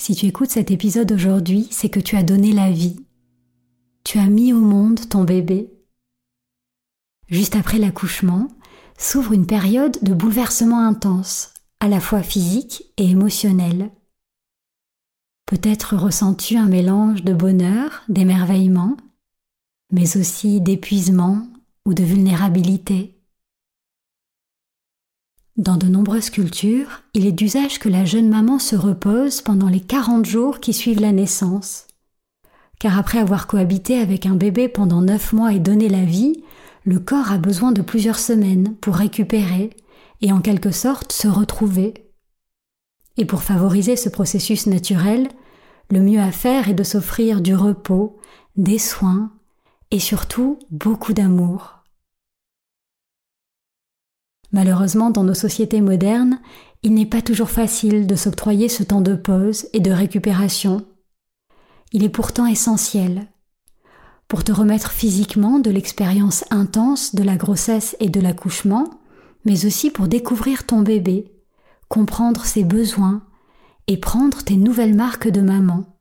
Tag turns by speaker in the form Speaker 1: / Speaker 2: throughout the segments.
Speaker 1: Si tu écoutes cet épisode aujourd'hui, c'est que tu as donné la vie. Tu as mis au monde ton bébé. Juste après l'accouchement, s'ouvre une période de bouleversement intense, à la fois physique et émotionnel. Peut-être ressens-tu un mélange de bonheur, d'émerveillement, mais aussi d'épuisement, ou de vulnérabilité. Dans de nombreuses cultures, il est d'usage que la jeune maman se repose pendant les 40 jours qui suivent la naissance. Car après avoir cohabité avec un bébé pendant 9 mois et donné la vie, le corps a besoin de plusieurs semaines pour récupérer et en quelque sorte se retrouver. Et pour favoriser ce processus naturel, le mieux à faire est de s'offrir du repos, des soins et surtout beaucoup d'amour. Malheureusement, dans nos sociétés modernes, il n'est pas toujours facile de s'octroyer ce temps de pause et de récupération. Il est pourtant essentiel pour te remettre physiquement de l'expérience intense de la grossesse et de l'accouchement, mais aussi pour découvrir ton bébé, comprendre ses besoins et prendre tes nouvelles marques de maman.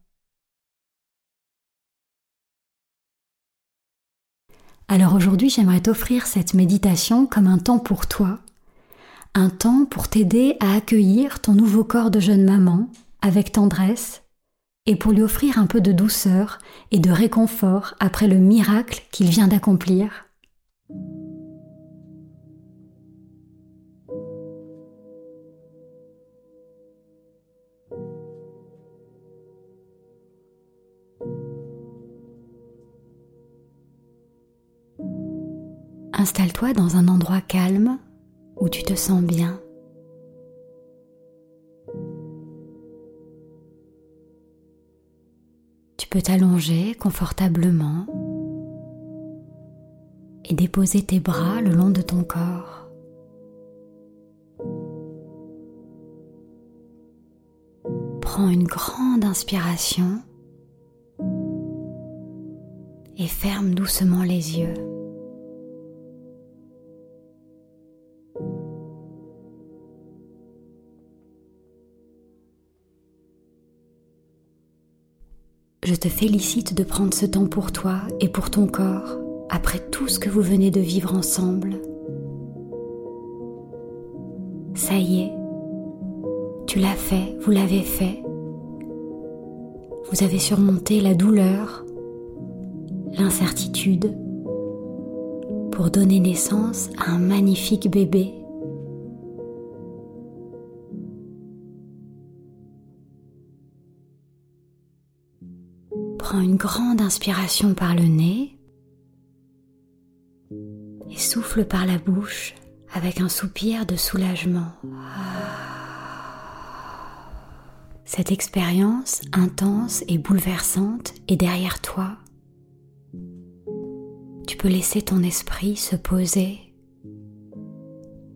Speaker 1: Alors aujourd'hui, j'aimerais t'offrir cette méditation comme un temps pour toi, un temps pour t'aider à accueillir ton nouveau corps de jeune maman avec tendresse et pour lui offrir un peu de douceur et de réconfort après le miracle qu'il vient d'accomplir. Installe-toi dans un endroit calme où tu te sens bien. Tu peux t'allonger confortablement et déposer tes bras le long de ton corps. Prends une grande inspiration et ferme doucement les yeux. Je te félicite de prendre ce temps pour toi et pour ton corps après tout ce que vous venez de vivre ensemble. Ça y est, tu l'as fait, vous l'avez fait. Vous avez surmonté la douleur, l'incertitude pour donner naissance à un magnifique bébé Une grande inspiration par le nez et souffle par la bouche avec un soupir de soulagement. Cette expérience intense et bouleversante est derrière toi. Tu peux laisser ton esprit se poser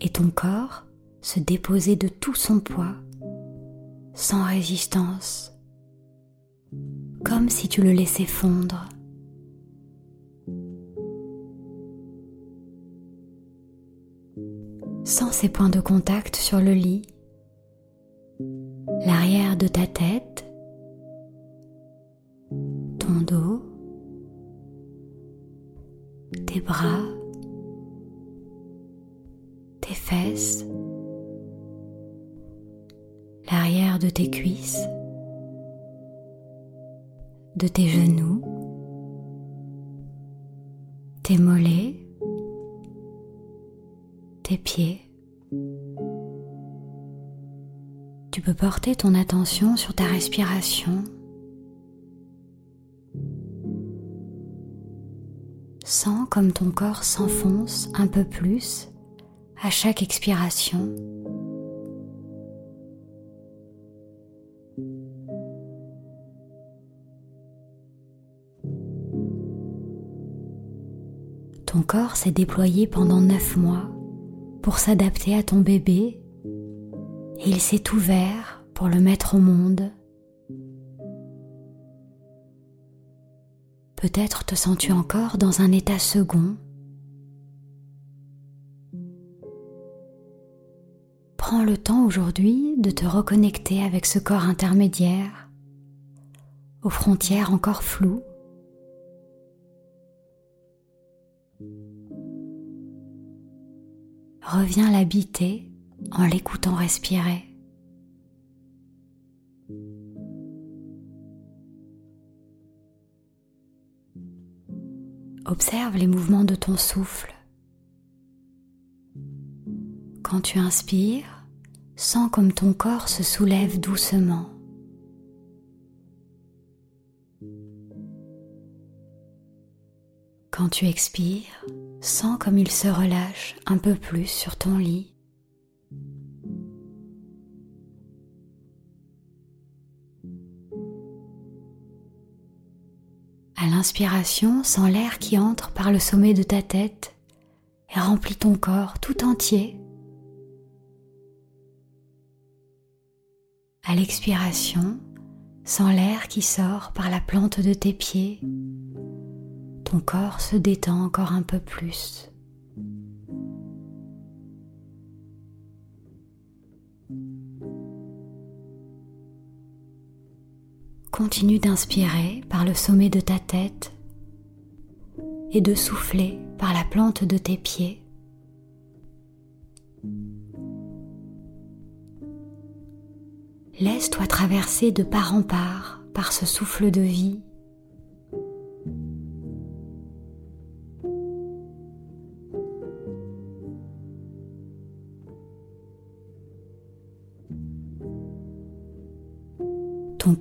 Speaker 1: et ton corps se déposer de tout son poids, sans résistance, comme si tu le laissais fondre. Sans ces points de contact sur le lit, l'arrière de ta tête, ton dos, tes bras, de tes genoux, tes mollets, tes pieds. Tu peux porter ton attention sur ta respiration. Sens comme ton corps s'enfonce un peu plus à chaque expiration. Ton corps s'est déployé pendant neuf mois pour s'adapter à ton bébé et il s'est ouvert pour le mettre au monde. Peut-être te sens-tu encore dans un état second. Prends le temps aujourd'hui de te reconnecter avec ce corps intermédiaire, aux frontières encore floues. Reviens l'habiter en l'écoutant respirer. Observe les mouvements de ton souffle. Quand tu inspires, sens comme ton corps se soulève doucement. Quand tu expires, sens comme il se relâche un peu plus sur ton lit. À l'inspiration, sens l'air qui entre par le sommet de ta tête et remplit ton corps tout entier. À l'expiration, sens l'air qui sort par la plante de tes pieds ton corps se détend encore un peu plus. Continue d'inspirer par le sommet de ta tête et de souffler par la plante de tes pieds. Laisse-toi traverser de part en part par ce souffle de vie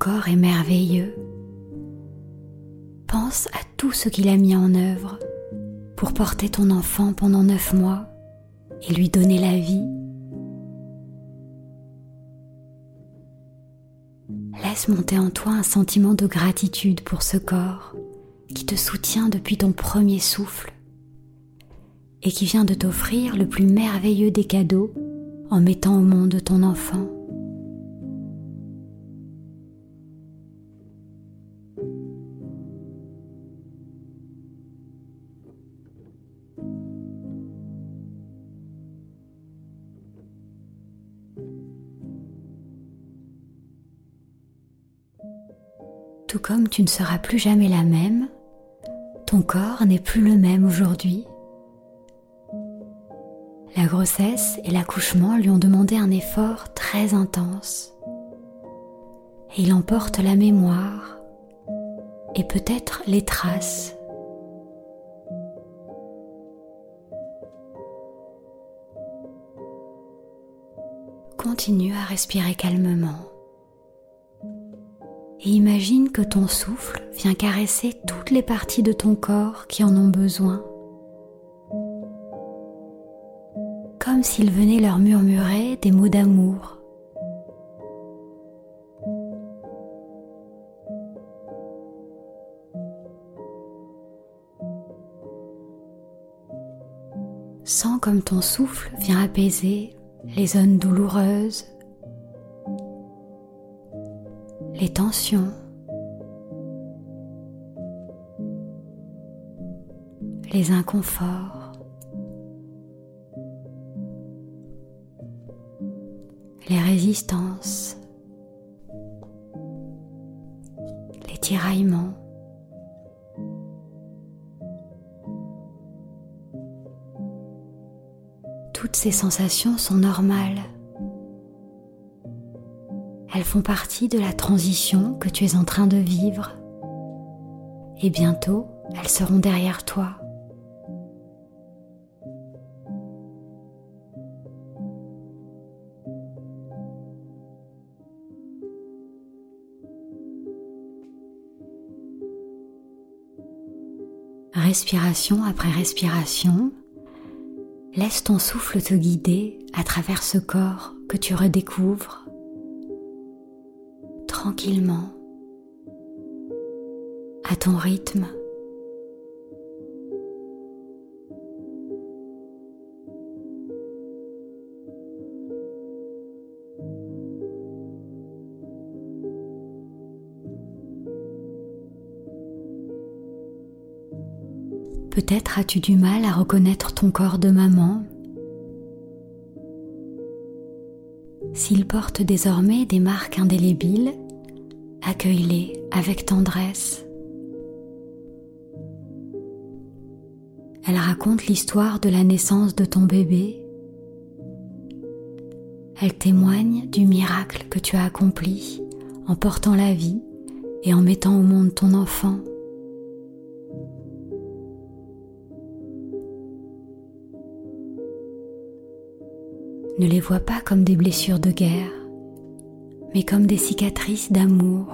Speaker 1: corps est merveilleux. Pense à tout ce qu'il a mis en œuvre pour porter ton enfant pendant neuf mois et lui donner la vie. Laisse monter en toi un sentiment de gratitude pour ce corps qui te soutient depuis ton premier souffle et qui vient de t'offrir le plus merveilleux des cadeaux en mettant au monde ton enfant. Comme tu ne seras plus jamais la même, ton corps n'est plus le même aujourd'hui. La grossesse et l'accouchement lui ont demandé un effort très intense. Et il emporte la mémoire et peut-être les traces. Continue à respirer calmement et imagine que ton souffle vient caresser toutes les parties de ton corps qui en ont besoin. Comme s'il venait leur murmurer des mots d'amour. Sens comme ton souffle vient apaiser les zones douloureuses, les tensions, les inconforts, les résistances, les tiraillements. Toutes ces sensations sont normales. Elles font partie de la transition que tu es en train de vivre. Et bientôt, elles seront derrière toi. Respiration après respiration, Laisse ton souffle te guider à travers ce corps que tu redécouvres tranquillement, à ton rythme. Peut-être as-tu du mal à reconnaître ton corps de maman. S'il porte désormais des marques indélébiles, accueille-les avec tendresse. Elle raconte l'histoire de la naissance de ton bébé. Elle témoigne du miracle que tu as accompli en portant la vie et en mettant au monde ton enfant. Ne les vois pas comme des blessures de guerre, mais comme des cicatrices d'amour.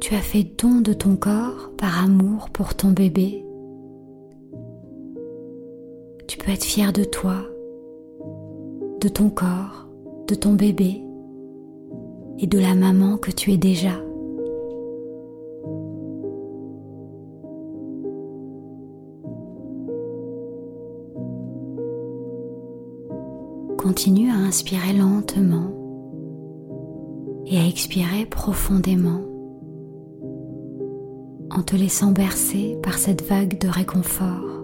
Speaker 1: Tu as fait don de ton corps par amour pour ton bébé. Tu peux être fier de toi, de ton corps, de ton bébé et de la maman que tu es déjà. Continue à inspirer lentement et à expirer profondément en te laissant bercer par cette vague de réconfort.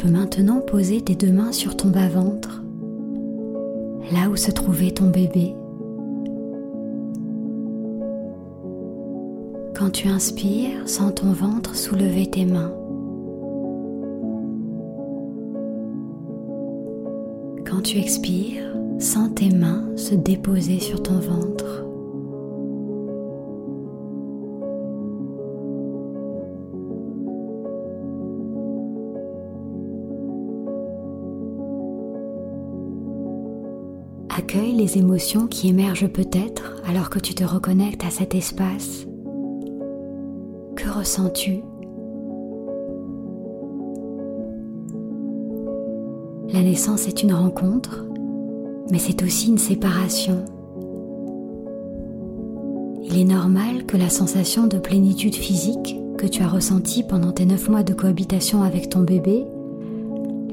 Speaker 1: Peux maintenant poser tes deux mains sur ton bas-ventre, là où se trouvait ton bébé. Quand tu inspires, sens ton ventre soulever tes mains. Quand tu expires, sens tes mains se déposer sur ton ventre. Accueille les émotions qui émergent peut-être alors que tu te reconnectes à cet espace. Que ressens-tu? La naissance est une rencontre, mais c'est aussi une séparation. Il est normal que la sensation de plénitude physique que tu as ressentie pendant tes neuf mois de cohabitation avec ton bébé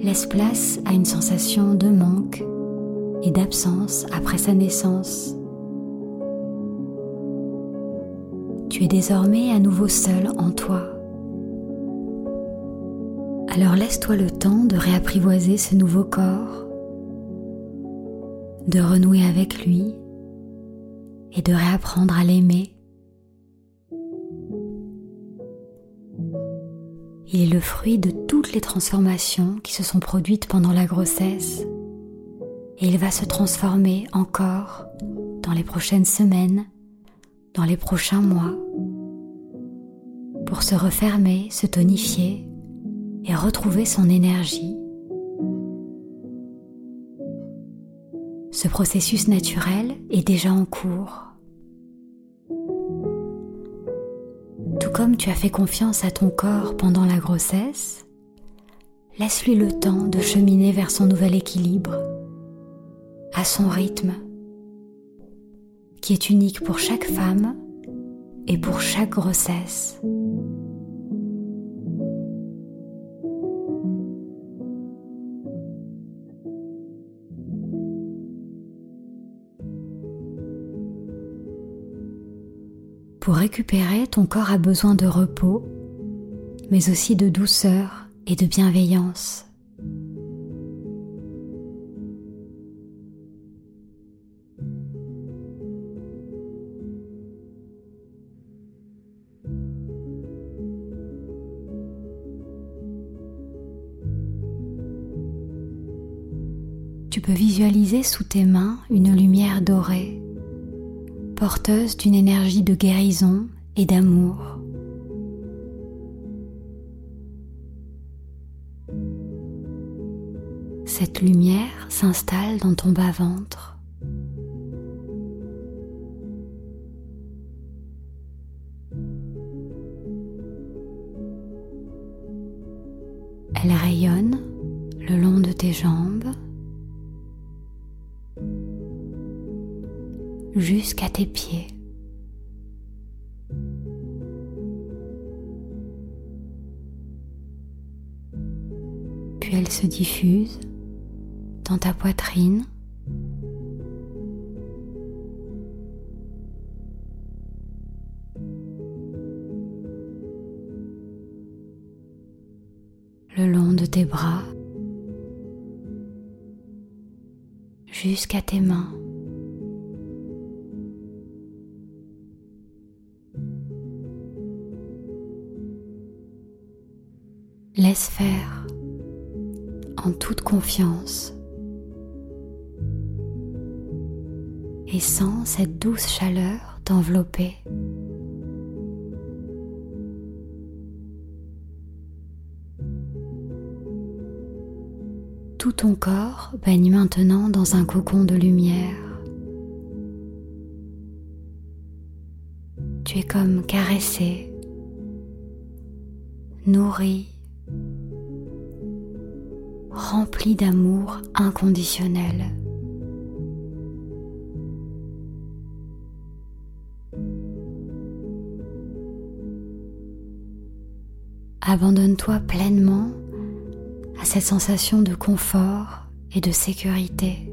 Speaker 1: laisse place à une sensation de manque, d'absence après sa naissance. Tu es désormais à nouveau seul en toi. Alors laisse-toi le temps de réapprivoiser ce nouveau corps, de renouer avec lui et de réapprendre à l'aimer. Il est le fruit de toutes les transformations qui se sont produites pendant la grossesse et il va se transformer encore dans les prochaines semaines, dans les prochains mois, pour se refermer, se tonifier et retrouver son énergie. ce processus naturel est déjà en cours. Tout comme tu as fait confiance à ton corps pendant la grossesse, laisse-lui le temps de cheminer vers son nouvel équilibre, à son rythme, qui est unique pour chaque femme et pour chaque grossesse. Pour récupérer, ton corps a besoin de repos, mais aussi de douceur et de bienveillance. Peux visualiser sous tes mains une lumière dorée porteuse d'une énergie de guérison et d'amour. Cette lumière s'installe dans ton bas-ventre. Elle rayonne le long de tes jambes jusqu'à tes pieds. Puis elle se diffuse dans ta poitrine. le long de tes bras jusqu'à tes mains. Laisse faire en toute confiance et sens cette douce chaleur t'envelopper. Tout ton corps baigne maintenant dans un cocon de lumière. Tu es comme caressé, nourri rempli d'amour inconditionnel. Abandonne-toi pleinement à cette sensation de confort et de sécurité.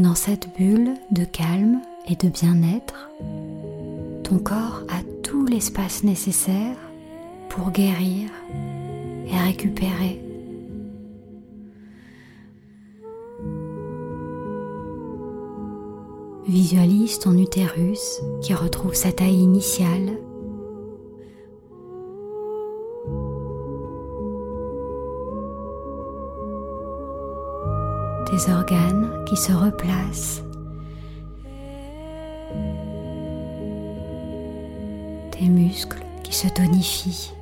Speaker 1: Dans cette bulle de calme et de bien-être, ton corps a tout l'espace nécessaire pour guérir et récupérer. Visualise ton utérus qui retrouve sa taille initiale organes qui se replacent, tes muscles qui se tonifient.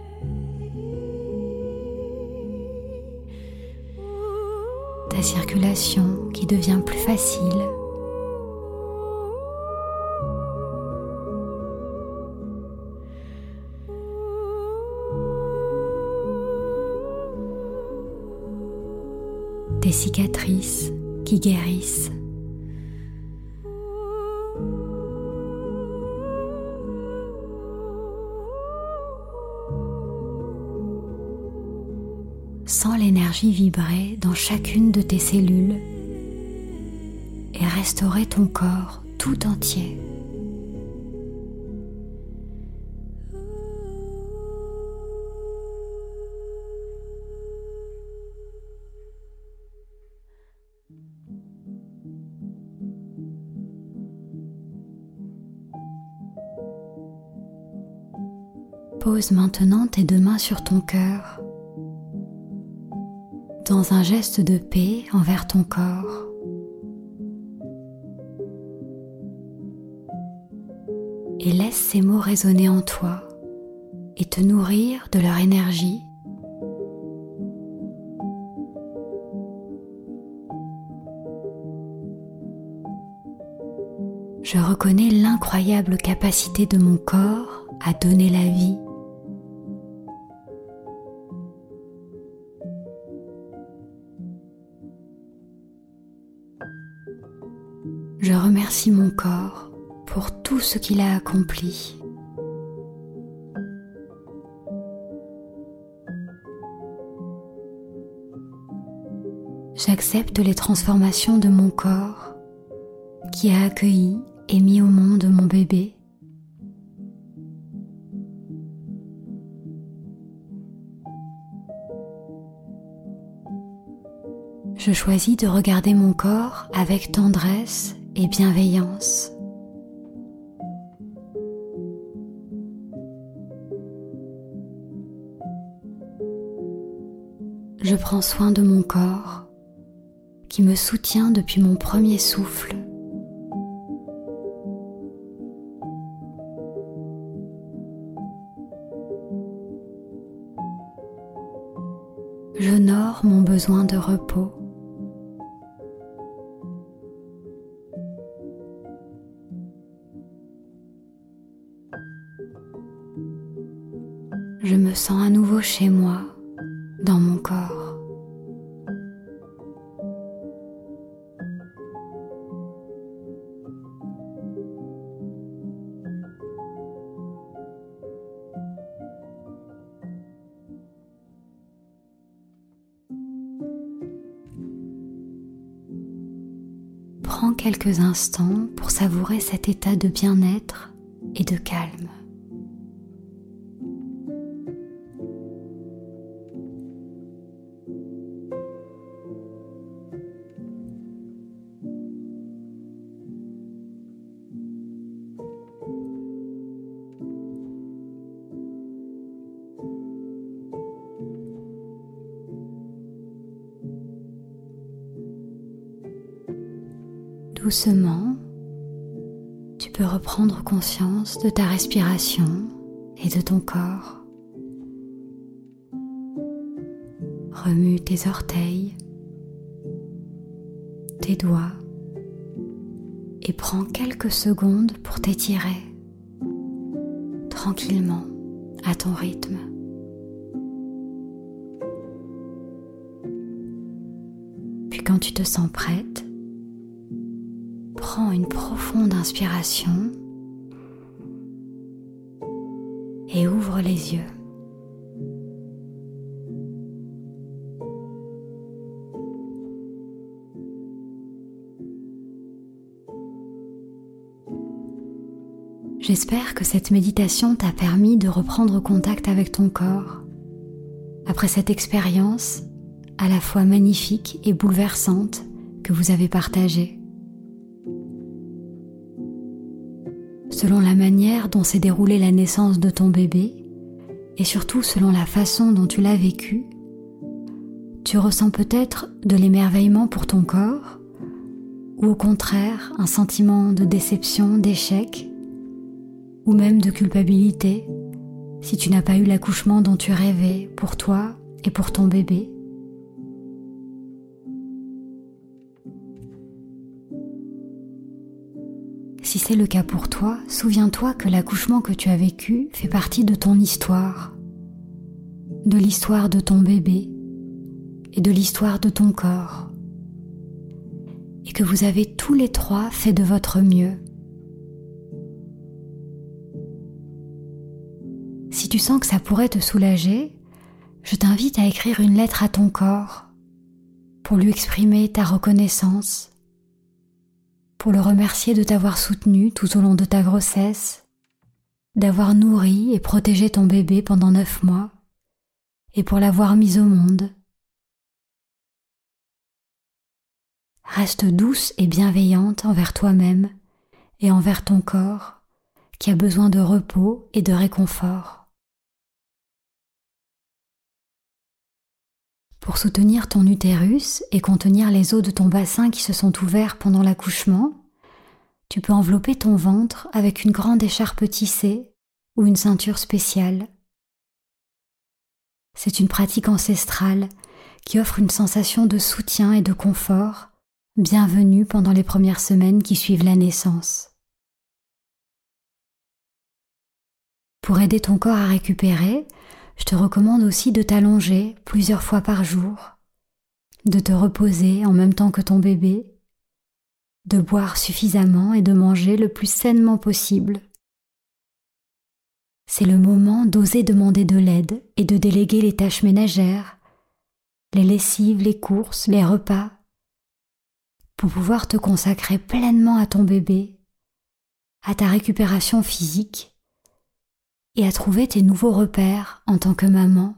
Speaker 1: Ta circulation qui devient plus facile. Cicatrices qui guérissent. Sens l'énergie vibrer dans chacune de tes cellules et restaurer ton corps tout entier. Pose maintenant tes deux mains sur ton cœur dans un geste de paix envers ton corps. et laisse ces mots résonner en toi et te nourrir de leur énergie. Je reconnais l'incroyable capacité de mon corps à donner la vie. Remercie mon corps pour tout ce qu'il a accompli. J'accepte les transformations de mon corps qui a accueilli et mis au monde mon bébé. Je choisis de regarder mon corps avec tendresse bienveillance. Je prends soin de mon corps qui me soutient depuis mon premier souffle. J'honore mon besoin de repos. Chez moi, dans mon corps. Prends quelques instants pour savourer cet état de bien-être et de calme. Doucement, tu peux reprendre conscience de ta respiration et de ton corps. Remue tes orteils, tes doigts et prends quelques secondes pour t'étirer tranquillement à ton rythme. Puis quand tu te sens prête, une profonde inspiration et ouvre les yeux. J'espère que cette méditation t'a permis de reprendre contact avec ton corps après cette expérience à la fois magnifique et bouleversante que vous avez partagée. Selon la manière dont s'est déroulée la naissance de ton bébé et surtout selon la façon dont tu l'as vécu, tu ressens peut-être de l'émerveillement pour ton corps ou au contraire un sentiment de déception, d'échec ou même de culpabilité si tu n'as pas eu l'accouchement dont tu rêvais pour toi et pour ton bébé. Si c'est le cas pour toi, souviens-toi que l'accouchement que tu as vécu fait partie de ton histoire, de l'histoire de ton bébé et de l'histoire de ton corps, et que vous avez tous les trois fait de votre mieux. Si tu sens que ça pourrait te soulager, je t'invite à écrire une lettre à ton corps pour lui exprimer ta reconnaissance pour le remercier de t'avoir soutenu tout au long de ta grossesse, d'avoir nourri et protégé ton bébé pendant neuf mois, et pour l'avoir mis au monde. Reste douce et bienveillante envers toi-même et envers ton corps qui a besoin de repos et de réconfort. Pour soutenir ton utérus et contenir les os de ton bassin qui se sont ouverts pendant l'accouchement, tu peux envelopper ton ventre avec une grande écharpe tissée ou une ceinture spéciale. C'est une pratique ancestrale qui offre une sensation de soutien et de confort bienvenue pendant les premières semaines qui suivent la naissance. Pour aider ton corps à récupérer, je te recommande aussi de t'allonger plusieurs fois par jour, de te reposer en même temps que ton bébé, de boire suffisamment et de manger le plus sainement possible. C'est le moment d'oser demander de l'aide et de déléguer les tâches ménagères, les lessives, les courses, les repas, pour pouvoir te consacrer pleinement à ton bébé, à ta récupération physique et à trouver tes nouveaux repères en tant que maman.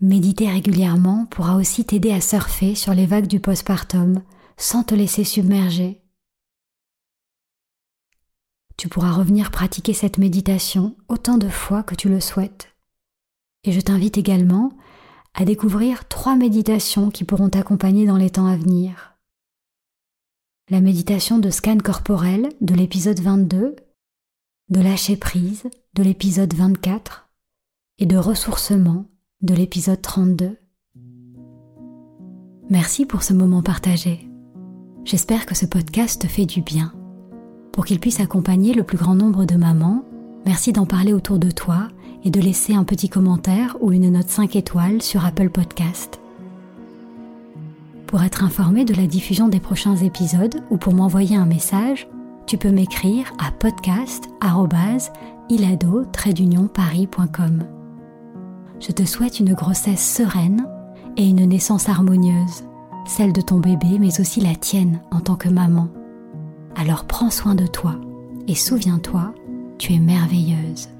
Speaker 1: Méditer régulièrement pourra aussi t'aider à surfer sur les vagues du postpartum sans te laisser submerger. Tu pourras revenir pratiquer cette méditation autant de fois que tu le souhaites. Et je t'invite également à découvrir trois méditations qui pourront t'accompagner dans les temps à venir. La méditation de scan corporel de l'épisode 22 de lâcher prise de l'épisode 24 et de ressourcement de l'épisode 32. Merci pour ce moment partagé. J'espère que ce podcast te fait du bien. Pour qu'il puisse accompagner le plus grand nombre de mamans, merci d'en parler autour de toi et de laisser un petit commentaire ou une note 5 étoiles sur Apple Podcast. Pour être informé de la diffusion des prochains épisodes ou pour m'envoyer un message, tu peux m'écrire à podcast@ilado-paris.com. Je te souhaite une grossesse sereine et une naissance harmonieuse, celle de ton bébé mais aussi la tienne en tant que maman. Alors prends soin de toi et souviens-toi, tu es merveilleuse.